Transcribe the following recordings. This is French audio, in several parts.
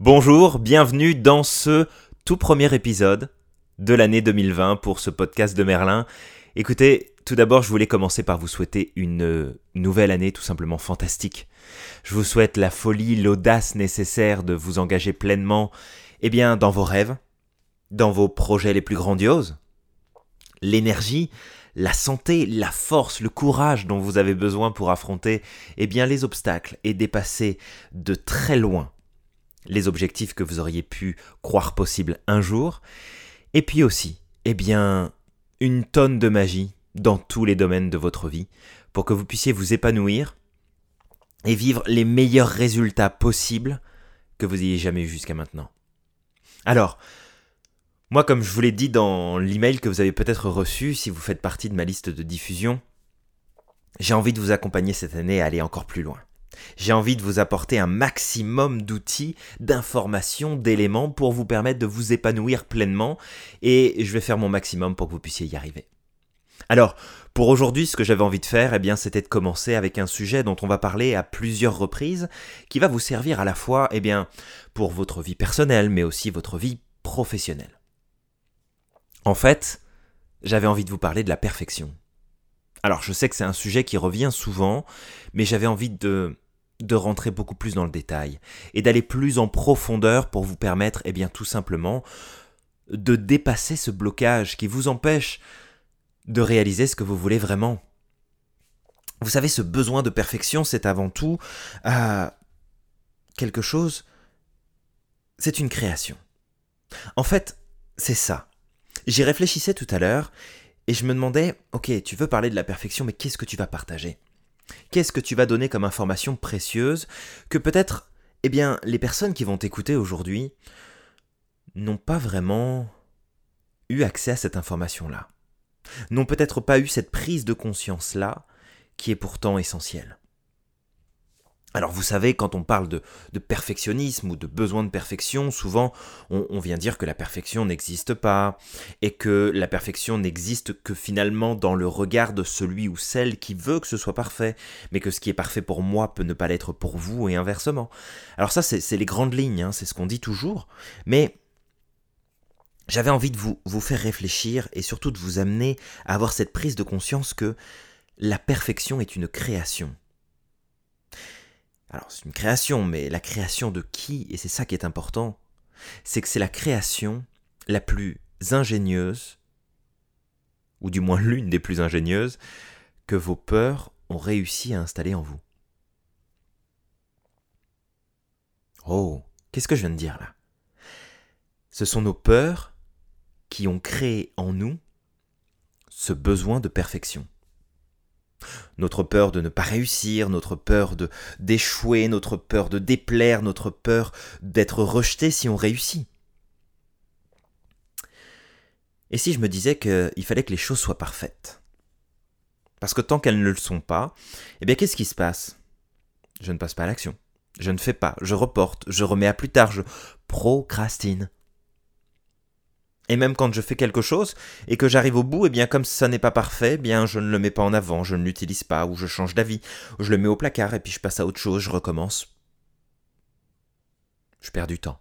Bonjour, bienvenue dans ce tout premier épisode de l'année 2020 pour ce podcast de Merlin. Écoutez, tout d'abord, je voulais commencer par vous souhaiter une nouvelle année tout simplement fantastique. Je vous souhaite la folie, l'audace nécessaire de vous engager pleinement, eh bien, dans vos rêves, dans vos projets les plus grandioses, l'énergie, la santé, la force, le courage dont vous avez besoin pour affronter eh bien, les obstacles et dépasser de très loin les objectifs que vous auriez pu croire possibles un jour. Et puis aussi, eh bien, une tonne de magie dans tous les domaines de votre vie pour que vous puissiez vous épanouir et vivre les meilleurs résultats possibles que vous ayez jamais eu jusqu'à maintenant. Alors, moi, comme je vous l'ai dit dans l'email que vous avez peut-être reçu, si vous faites partie de ma liste de diffusion, j'ai envie de vous accompagner cette année à aller encore plus loin. J'ai envie de vous apporter un maximum d'outils, d'informations, d'éléments pour vous permettre de vous épanouir pleinement et je vais faire mon maximum pour que vous puissiez y arriver. Alors, pour aujourd'hui, ce que j'avais envie de faire, eh c'était de commencer avec un sujet dont on va parler à plusieurs reprises, qui va vous servir à la fois, eh bien, pour votre vie personnelle, mais aussi votre vie professionnelle. En fait, j'avais envie de vous parler de la perfection. Alors je sais que c'est un sujet qui revient souvent, mais j'avais envie de, de rentrer beaucoup plus dans le détail et d'aller plus en profondeur pour vous permettre, eh bien tout simplement, de dépasser ce blocage qui vous empêche de réaliser ce que vous voulez vraiment. Vous savez, ce besoin de perfection, c'est avant tout euh, quelque chose, c'est une création. En fait, c'est ça. J'y réfléchissais tout à l'heure et je me demandais, ok, tu veux parler de la perfection, mais qu'est-ce que tu vas partager? Qu'est-ce que tu vas donner comme information précieuse que peut-être, eh bien, les personnes qui vont t'écouter aujourd'hui n'ont pas vraiment eu accès à cette information-là, n'ont peut-être pas eu cette prise de conscience-là qui est pourtant essentielle. Alors vous savez, quand on parle de, perfectionnisme ou de besoin de perfection, souvent on, vient dire que la perfection n'existe pas, et que la perfection n'existe que finalement dans le regard de celui ou celle qui veut que ce soit parfait, mais que ce qui est parfait pour moi peut ne pas l'être pour vous, et inversement. Alors ça c'est les grandes lignes, hein, c'est ce qu'on dit toujours, mais j'avais envie de vous, vous faire réfléchir, et surtout de vous amener à avoir cette prise de conscience que la perfection est une création. Alors c'est une création, mais la création de qui Et c'est ça qui est important. C'est que c'est la création la plus ingénieuse, ou du moins l'une des plus ingénieuses, que vos peurs ont réussi à installer en vous. Oh, qu'est-ce que je viens de dire là? Ce sont nos peurs qui ont créé en nous ce besoin de perfection. Notre peur de ne pas réussir, notre peur d'échouer, notre peur de déplaire, notre peur d'être rejeté si on réussit. Et si je me disais qu'il fallait que les choses soient parfaites? Parce que tant qu'elles ne le sont pas, eh bien qu'est-ce qui se passe? Je ne passe pas à l'action. Je ne fais pas, je reporte, je remets à plus tard, je procrastine. Et même quand je fais quelque chose et que j'arrive au bout, et eh bien comme ça n'est pas parfait, eh bien je ne le mets pas en avant, je ne l'utilise pas, ou je change d'avis, je le mets au placard et puis je passe à autre chose, je recommence. Je perds du temps.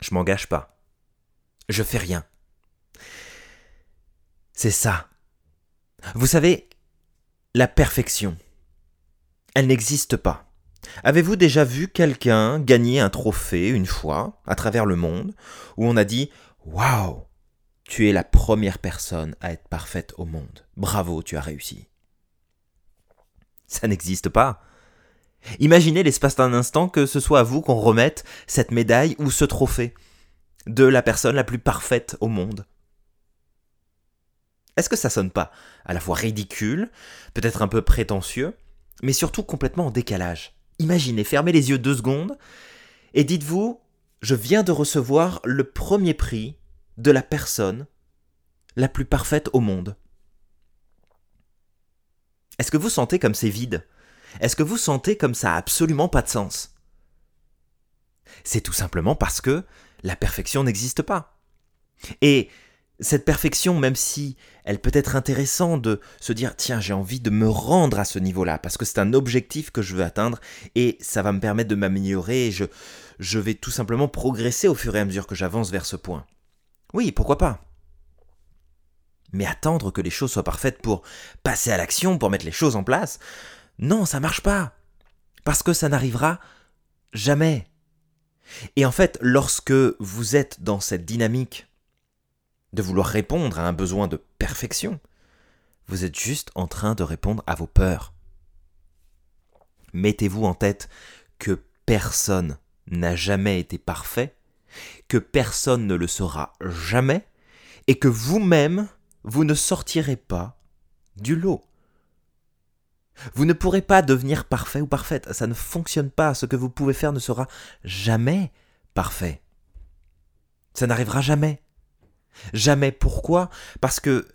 Je m'engage pas. Je fais rien. C'est ça. Vous savez, la perfection, elle n'existe pas. Avez-vous déjà vu quelqu'un gagner un trophée une fois à travers le monde où on a dit Waouh, tu es la première personne à être parfaite au monde. Bravo, tu as réussi. Ça n'existe pas. Imaginez l'espace d'un instant que ce soit à vous qu'on remette cette médaille ou ce trophée de la personne la plus parfaite au monde. Est-ce que ça sonne pas à la fois ridicule, peut-être un peu prétentieux, mais surtout complètement en décalage? Imaginez, fermez les yeux deux secondes et dites-vous, je viens de recevoir le premier prix de la personne la plus parfaite au monde. Est-ce que vous sentez comme c'est vide? Est-ce que vous sentez comme ça a absolument pas de sens? C'est tout simplement parce que la perfection n'existe pas. Et cette perfection, même si elle peut être intéressante de se dire tiens j'ai envie de me rendre à ce niveau-là parce que c'est un objectif que je veux atteindre et ça va me permettre de m'améliorer et je, je vais tout simplement progresser au fur et à mesure que j'avance vers ce point. Oui, pourquoi pas Mais attendre que les choses soient parfaites pour passer à l'action, pour mettre les choses en place, non, ça marche pas. Parce que ça n'arrivera jamais. Et en fait, lorsque vous êtes dans cette dynamique de vouloir répondre à un besoin de perfection. Vous êtes juste en train de répondre à vos peurs. Mettez-vous en tête que personne n'a jamais été parfait, que personne ne le sera jamais, et que vous-même, vous ne sortirez pas du lot. Vous ne pourrez pas devenir parfait ou parfaite, ça ne fonctionne pas, ce que vous pouvez faire ne sera jamais parfait. Ça n'arrivera jamais. Jamais. Pourquoi? Parce que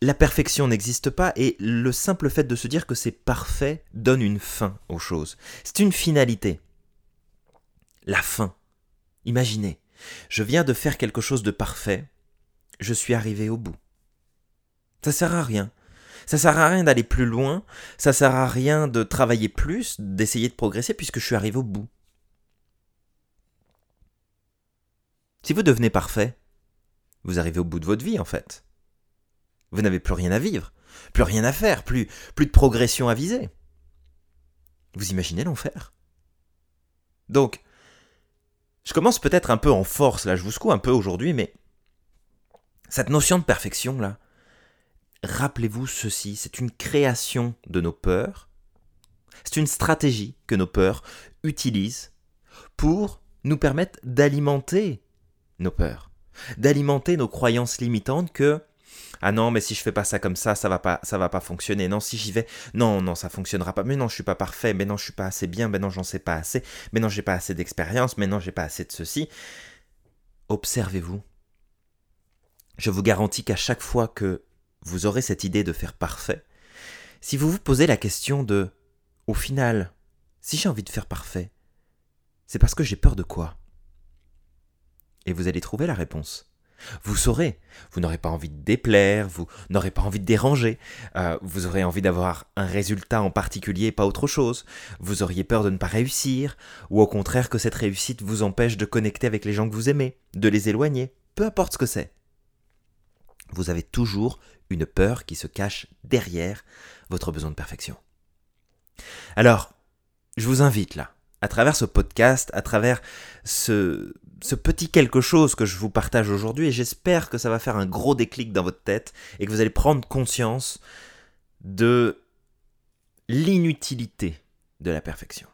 la perfection n'existe pas et le simple fait de se dire que c'est parfait donne une fin aux choses. C'est une finalité. La fin. Imaginez, je viens de faire quelque chose de parfait, je suis arrivé au bout. Ça sert à rien. Ça sert à rien d'aller plus loin, ça sert à rien de travailler plus, d'essayer de progresser puisque je suis arrivé au bout. Si vous devenez parfait, vous arrivez au bout de votre vie en fait. Vous n'avez plus rien à vivre, plus rien à faire, plus, de progression à viser. Vous imaginez l'enfer Donc, je commence peut-être un peu en force, là je vous secoue un peu aujourd'hui, mais cette notion de perfection, là, rappelez-vous ceci, c'est une création de nos peurs, c'est une stratégie que nos peurs utilisent pour nous permettre d'alimenter nos peurs d'alimenter nos croyances limitantes que ah non mais si je fais pas ça comme ça ça va pas ça va pas fonctionner. Non si j'y vais non non ça fonctionnera pas. Mais non je suis pas parfait. Mais non je suis pas assez bien. Mais non j'en sais pas assez. Mais non j'ai pas assez d'expérience. Mais non j'ai pas assez de ceci. Observez-vous. Je vous garantis qu'à chaque fois que vous aurez cette idée de faire parfait si vous vous posez la question de au final si j'ai envie de faire parfait c'est parce que j'ai peur de quoi? Et vous allez trouver la réponse. Vous saurez, vous n'aurez pas envie de déplaire, vous n'aurez pas envie de déranger, euh, vous aurez envie d'avoir un résultat en particulier pas autre chose, vous auriez peur de ne pas réussir, ou au contraire que cette réussite vous empêche de connecter avec les gens que vous aimez, de les éloigner, peu importe ce que c'est. Vous avez toujours une peur qui se cache derrière votre besoin de perfection. Alors, je vous invite là, à travers ce podcast, à travers ce, petit quelque chose que je vous partage aujourd'hui, et j'espère que ça va faire un gros déclic dans votre tête, et que vous allez prendre conscience de l'inutilité de la perfection.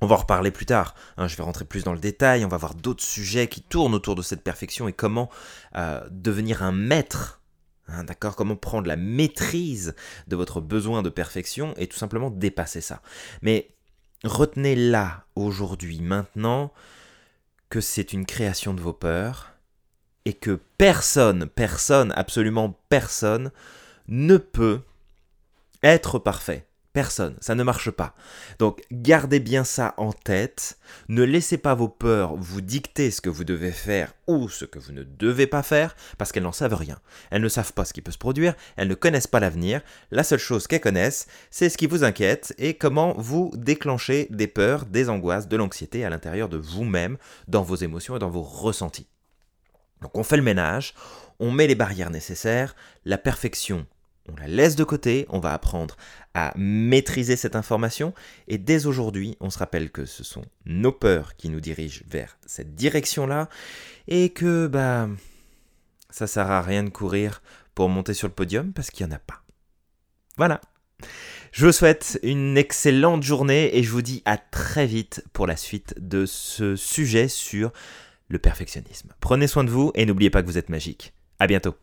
On va en reparler plus tard, hein, je vais rentrer plus dans le détail, on va voir d'autres sujets qui tournent autour de cette perfection et comment euh, devenir un maître Hein, d'accord Comment prendre la maîtrise de votre besoin de perfection et tout simplement dépasser ça. Mais Retenez là, aujourd'hui, maintenant, que c'est une création de vos peurs et que personne, personne, absolument personne ne peut être parfait. Personne, ça ne marche pas. Donc gardez bien ça en tête, ne laissez pas vos peurs vous dicter ce que vous devez faire ou ce que vous ne devez pas faire, parce qu'elles n'en savent rien. Elles ne savent pas ce qui peut se produire, elles ne connaissent pas l'avenir, la seule chose qu'elles connaissent, c'est ce qui vous inquiète et comment vous déclenchez des peurs, des angoisses, de l'anxiété à l'intérieur de vous-même, dans vos émotions et dans vos ressentis. Donc on fait le ménage, on met les barrières nécessaires, la perfection on la laisse de côté, on va apprendre à maîtriser cette information, et dès aujourd'hui, on se rappelle que ce sont nos peurs qui nous dirigent vers cette direction-là, et que, bah, ça sert à rien de courir pour monter sur le podium, parce qu'il n'y en a pas. Voilà. Je vous souhaite une excellente journée, et je vous dis à très vite pour la suite de ce sujet sur le perfectionnisme. Prenez soin de vous, et n'oubliez pas que vous êtes magique. À bientôt.